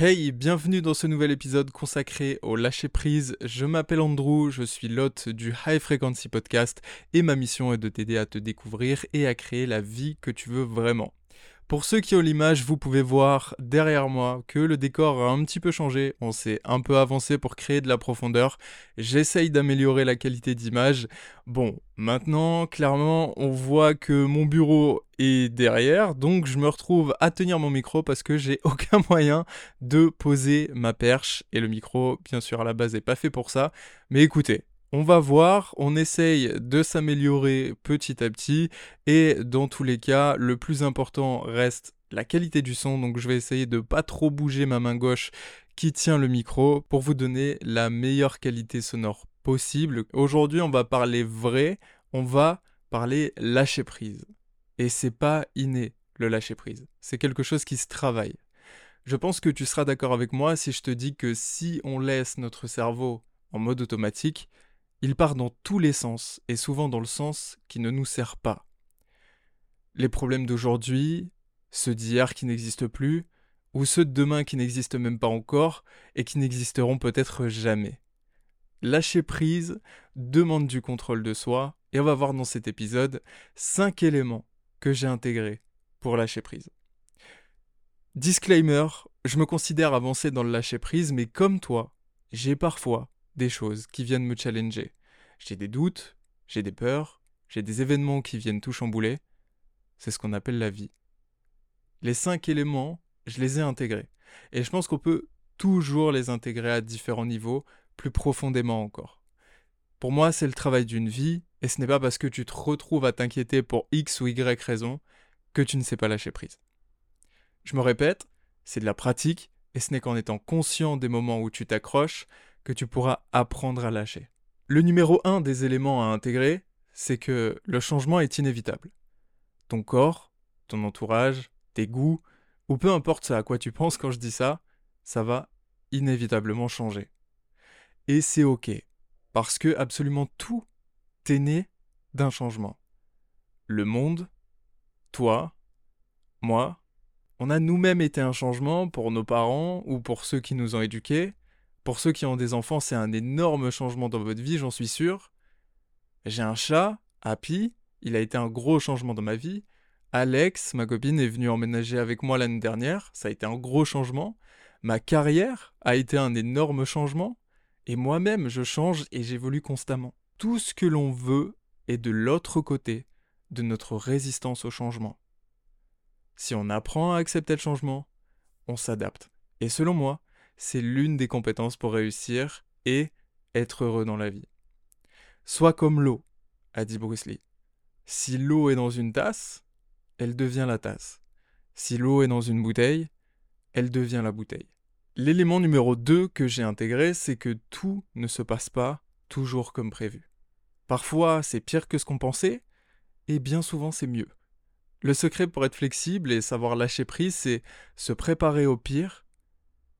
Hey, bienvenue dans ce nouvel épisode consacré au lâcher prise. Je m'appelle Andrew, je suis l'hôte du High Frequency Podcast et ma mission est de t'aider à te découvrir et à créer la vie que tu veux vraiment. Pour ceux qui ont l'image, vous pouvez voir derrière moi que le décor a un petit peu changé. On s'est un peu avancé pour créer de la profondeur. J'essaye d'améliorer la qualité d'image. Bon, maintenant, clairement, on voit que mon bureau est derrière, donc je me retrouve à tenir mon micro parce que j'ai aucun moyen de poser ma perche. Et le micro, bien sûr, à la base n'est pas fait pour ça. Mais écoutez, on va voir, on essaye de s'améliorer petit à petit et dans tous les cas, le plus important reste la qualité du son. Donc je vais essayer de pas trop bouger ma main gauche qui tient le micro pour vous donner la meilleure qualité sonore possible. Aujourd'hui, on va parler vrai, on va parler lâcher prise. Et c'est pas inné le lâcher prise. C'est quelque chose qui se travaille. Je pense que tu seras d'accord avec moi si je te dis que si on laisse notre cerveau en mode automatique, il part dans tous les sens, et souvent dans le sens qui ne nous sert pas. Les problèmes d'aujourd'hui, ceux d'hier qui n'existent plus, ou ceux de demain qui n'existent même pas encore, et qui n'existeront peut-être jamais. Lâcher prise demande du contrôle de soi, et on va voir dans cet épisode 5 éléments que j'ai intégrés pour lâcher prise. Disclaimer, je me considère avancé dans le lâcher prise, mais comme toi, j'ai parfois des choses qui viennent me challenger. J'ai des doutes, j'ai des peurs, j'ai des événements qui viennent tout chambouler. C'est ce qu'on appelle la vie. Les cinq éléments, je les ai intégrés. Et je pense qu'on peut toujours les intégrer à différents niveaux, plus profondément encore. Pour moi, c'est le travail d'une vie, et ce n'est pas parce que tu te retrouves à t'inquiéter pour X ou Y raison que tu ne sais pas lâcher prise. Je me répète, c'est de la pratique, et ce n'est qu'en étant conscient des moments où tu t'accroches que tu pourras apprendre à lâcher. Le numéro 1 des éléments à intégrer, c'est que le changement est inévitable. Ton corps, ton entourage, tes goûts, ou peu importe ce à quoi tu penses quand je dis ça, ça va inévitablement changer. Et c'est ok, parce que absolument tout est né d'un changement. Le monde, toi, moi, on a nous-mêmes été un changement pour nos parents ou pour ceux qui nous ont éduqués, pour ceux qui ont des enfants, c'est un énorme changement dans votre vie, j'en suis sûr. J'ai un chat, Happy, il a été un gros changement dans ma vie. Alex, ma copine, est venue emménager avec moi l'année dernière, ça a été un gros changement. Ma carrière a été un énorme changement. Et moi-même, je change et j'évolue constamment. Tout ce que l'on veut est de l'autre côté de notre résistance au changement. Si on apprend à accepter le changement, on s'adapte. Et selon moi, c'est l'une des compétences pour réussir et être heureux dans la vie. Sois comme l'eau, a dit Bruce Lee. Si l'eau est dans une tasse, elle devient la tasse. Si l'eau est dans une bouteille, elle devient la bouteille. L'élément numéro 2 que j'ai intégré, c'est que tout ne se passe pas toujours comme prévu. Parfois, c'est pire que ce qu'on pensait, et bien souvent, c'est mieux. Le secret pour être flexible et savoir lâcher prise, c'est se préparer au pire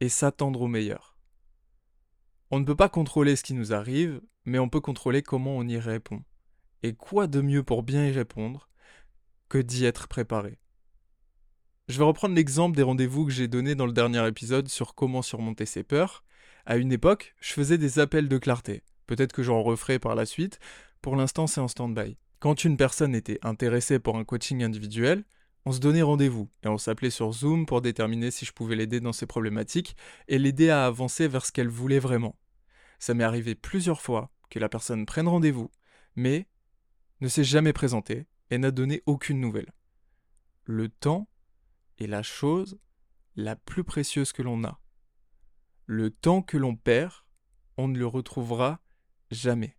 et s'attendre au meilleur. On ne peut pas contrôler ce qui nous arrive, mais on peut contrôler comment on y répond. Et quoi de mieux pour bien y répondre que d'y être préparé? Je vais reprendre l'exemple des rendez-vous que j'ai donné dans le dernier épisode sur comment surmonter ses peurs. À une époque, je faisais des appels de clarté. Peut-être que j'en referai par la suite. Pour l'instant, c'est en stand-by. Quand une personne était intéressée pour un coaching individuel, on se donnait rendez-vous et on s'appelait sur Zoom pour déterminer si je pouvais l'aider dans ses problématiques et l'aider à avancer vers ce qu'elle voulait vraiment. Ça m'est arrivé plusieurs fois que la personne prenne rendez-vous, mais ne s'est jamais présentée et n'a donné aucune nouvelle. Le temps est la chose la plus précieuse que l'on a. Le temps que l'on perd, on ne le retrouvera jamais.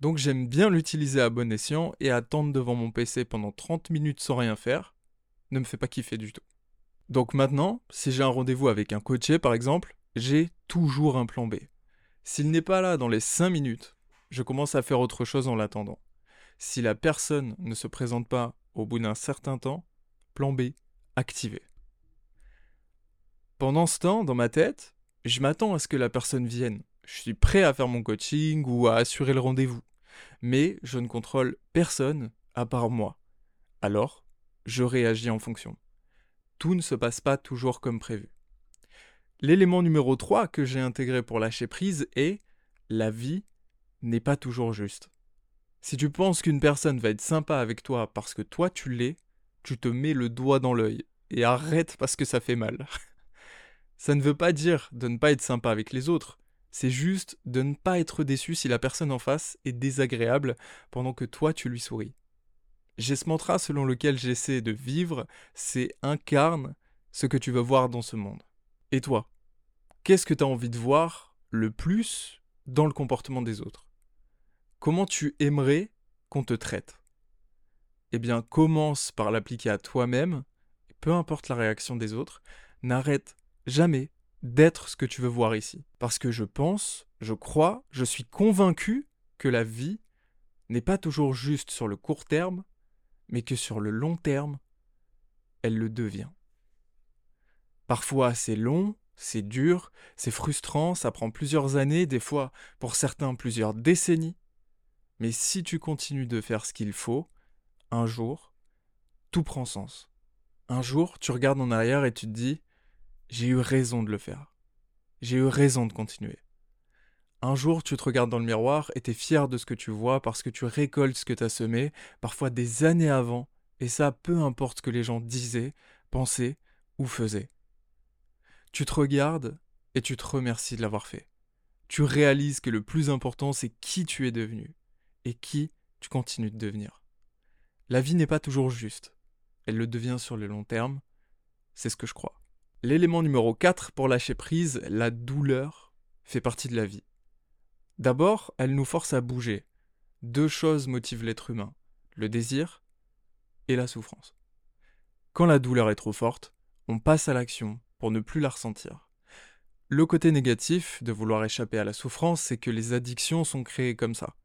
Donc j'aime bien l'utiliser à bon escient et attendre devant mon PC pendant 30 minutes sans rien faire ne me fait pas kiffer du tout. Donc maintenant, si j'ai un rendez-vous avec un coaché par exemple, j'ai toujours un plan B. S'il n'est pas là dans les 5 minutes, je commence à faire autre chose en l'attendant. Si la personne ne se présente pas au bout d'un certain temps, plan B activé. Pendant ce temps, dans ma tête, je m'attends à ce que la personne vienne. Je suis prêt à faire mon coaching ou à assurer le rendez-vous mais je ne contrôle personne à part moi. Alors, je réagis en fonction. Tout ne se passe pas toujours comme prévu. L'élément numéro 3 que j'ai intégré pour lâcher prise est la vie n'est pas toujours juste. Si tu penses qu'une personne va être sympa avec toi parce que toi tu l'es, tu te mets le doigt dans l'œil et arrête parce que ça fait mal. ça ne veut pas dire de ne pas être sympa avec les autres, c'est juste de ne pas être déçu si la personne en face est désagréable pendant que toi tu lui souris. J'ai ce mantra selon lequel j'essaie de vivre, c'est incarne ce que tu veux voir dans ce monde. Et toi Qu'est-ce que tu as envie de voir le plus dans le comportement des autres? Comment tu aimerais qu'on te traite? Eh bien, commence par l'appliquer à toi-même, peu importe la réaction des autres, n'arrête jamais d'être ce que tu veux voir ici. Parce que je pense, je crois, je suis convaincu que la vie n'est pas toujours juste sur le court terme, mais que sur le long terme, elle le devient. Parfois c'est long, c'est dur, c'est frustrant, ça prend plusieurs années, des fois pour certains plusieurs décennies, mais si tu continues de faire ce qu'il faut, un jour, tout prend sens. Un jour, tu regardes en arrière et tu te dis, j'ai eu raison de le faire. J'ai eu raison de continuer. Un jour, tu te regardes dans le miroir et t'es fier de ce que tu vois parce que tu récoltes ce que t'as semé, parfois des années avant, et ça peu importe ce que les gens disaient, pensaient ou faisaient. Tu te regardes et tu te remercies de l'avoir fait. Tu réalises que le plus important, c'est qui tu es devenu et qui tu continues de devenir. La vie n'est pas toujours juste. Elle le devient sur le long terme. C'est ce que je crois. L'élément numéro 4 pour lâcher prise, la douleur, fait partie de la vie. D'abord, elle nous force à bouger. Deux choses motivent l'être humain, le désir et la souffrance. Quand la douleur est trop forte, on passe à l'action pour ne plus la ressentir. Le côté négatif de vouloir échapper à la souffrance, c'est que les addictions sont créées comme ça.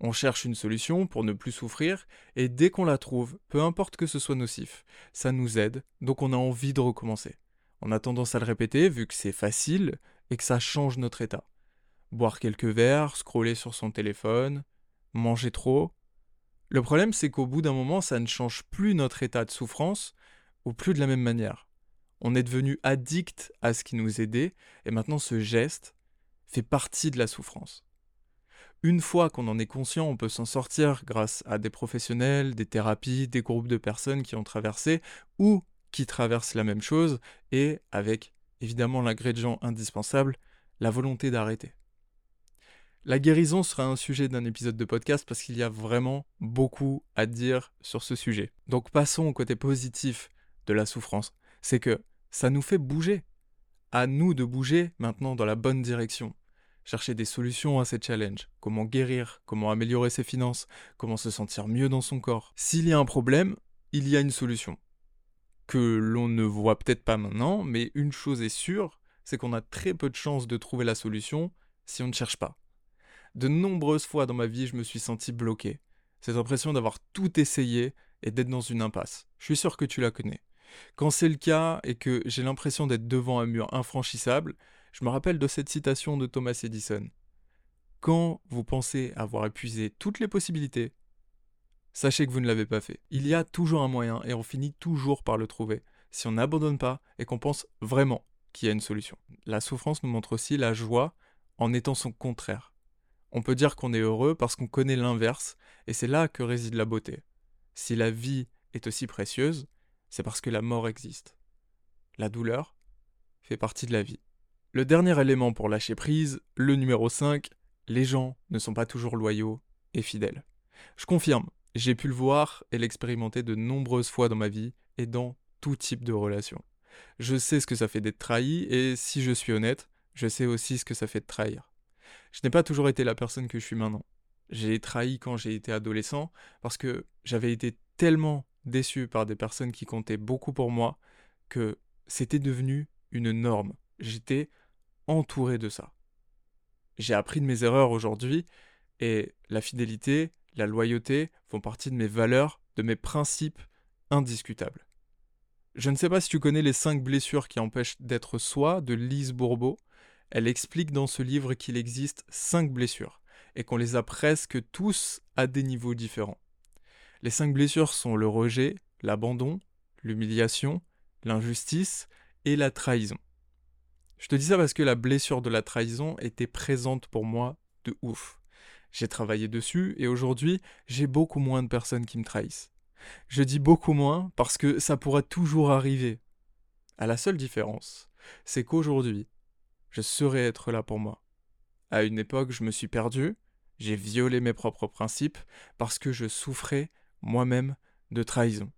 On cherche une solution pour ne plus souffrir, et dès qu'on la trouve, peu importe que ce soit nocif, ça nous aide, donc on a envie de recommencer. On a tendance à le répéter vu que c'est facile et que ça change notre état. Boire quelques verres, scroller sur son téléphone, manger trop. Le problème, c'est qu'au bout d'un moment, ça ne change plus notre état de souffrance, ou plus de la même manière. On est devenu addict à ce qui nous aidait, et maintenant ce geste fait partie de la souffrance. Une fois qu'on en est conscient, on peut s'en sortir grâce à des professionnels, des thérapies, des groupes de personnes qui ont traversé, ou qui traversent la même chose et avec évidemment l'ingrédient indispensable, la volonté d'arrêter. La guérison sera un sujet d'un épisode de podcast parce qu'il y a vraiment beaucoup à dire sur ce sujet. Donc passons au côté positif de la souffrance. C'est que ça nous fait bouger. À nous de bouger maintenant dans la bonne direction. Chercher des solutions à ces challenges. Comment guérir, comment améliorer ses finances, comment se sentir mieux dans son corps. S'il y a un problème, il y a une solution que l'on ne voit peut-être pas maintenant, mais une chose est sûre, c'est qu'on a très peu de chances de trouver la solution si on ne cherche pas. De nombreuses fois dans ma vie, je me suis senti bloqué. Cette impression d'avoir tout essayé et d'être dans une impasse. Je suis sûr que tu la connais. Quand c'est le cas et que j'ai l'impression d'être devant un mur infranchissable, je me rappelle de cette citation de Thomas Edison. Quand vous pensez avoir épuisé toutes les possibilités, sachez que vous ne l'avez pas fait. Il y a toujours un moyen et on finit toujours par le trouver, si on n'abandonne pas et qu'on pense vraiment qu'il y a une solution. La souffrance nous montre aussi la joie en étant son contraire. On peut dire qu'on est heureux parce qu'on connaît l'inverse, et c'est là que réside la beauté. Si la vie est aussi précieuse, c'est parce que la mort existe. La douleur fait partie de la vie. Le dernier élément pour lâcher prise, le numéro 5, les gens ne sont pas toujours loyaux et fidèles. Je confirme, j'ai pu le voir et l'expérimenter de nombreuses fois dans ma vie et dans tout type de relation. Je sais ce que ça fait d'être trahi et si je suis honnête, je sais aussi ce que ça fait de trahir. Je n'ai pas toujours été la personne que je suis maintenant. J'ai trahi quand j'ai été adolescent parce que j'avais été tellement déçu par des personnes qui comptaient beaucoup pour moi que c'était devenu une norme. J'étais entouré de ça. J'ai appris de mes erreurs aujourd'hui et la fidélité, la loyauté font partie de mes valeurs, de mes principes indiscutables. Je ne sais pas si tu connais les cinq blessures qui empêchent d'être soi de Lise Bourbeau. Elle explique dans ce livre qu'il existe cinq blessures et qu'on les a presque tous à des niveaux différents. Les cinq blessures sont le rejet, l'abandon, l'humiliation, l'injustice et la trahison. Je te dis ça parce que la blessure de la trahison était présente pour moi de ouf. J'ai travaillé dessus et aujourd'hui, j'ai beaucoup moins de personnes qui me trahissent. Je dis beaucoup moins parce que ça pourra toujours arriver. À la seule différence, c'est qu'aujourd'hui, je saurais être là pour moi. À une époque, je me suis perdu, j'ai violé mes propres principes parce que je souffrais moi-même de trahison.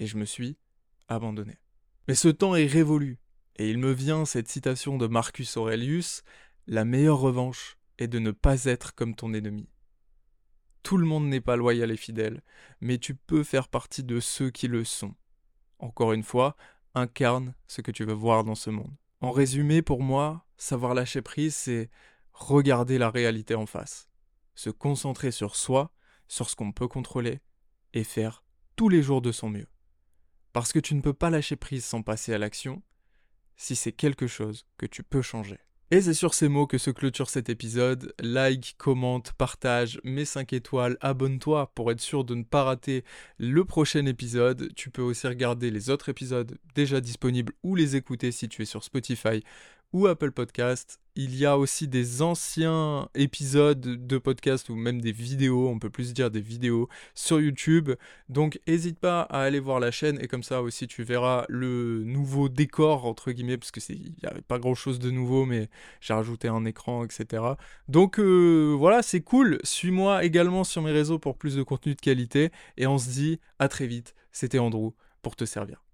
Et je me suis abandonné. Mais ce temps est révolu, et il me vient cette citation de Marcus Aurelius La meilleure revanche est de ne pas être comme ton ennemi. Tout le monde n'est pas loyal et fidèle, mais tu peux faire partie de ceux qui le sont. Encore une fois, incarne ce que tu veux voir dans ce monde. En résumé, pour moi, savoir lâcher prise, c'est regarder la réalité en face, se concentrer sur soi, sur ce qu'on peut contrôler, et faire tous les jours de son mieux. Parce que tu ne peux pas lâcher prise sans passer à l'action, si c'est quelque chose que tu peux changer. Et c'est sur ces mots que se clôture cet épisode. Like, commente, partage, mets 5 étoiles, abonne-toi pour être sûr de ne pas rater le prochain épisode. Tu peux aussi regarder les autres épisodes déjà disponibles ou les écouter si tu es sur Spotify ou Apple Podcast. Il y a aussi des anciens épisodes de podcast ou même des vidéos, on peut plus dire des vidéos sur YouTube. Donc n'hésite pas à aller voir la chaîne et comme ça aussi tu verras le nouveau décor entre guillemets parce que c'est il n'y avait pas grand chose de nouveau mais j'ai rajouté un écran etc. Donc euh, voilà c'est cool. Suis-moi également sur mes réseaux pour plus de contenu de qualité et on se dit à très vite. C'était Andrew pour te servir.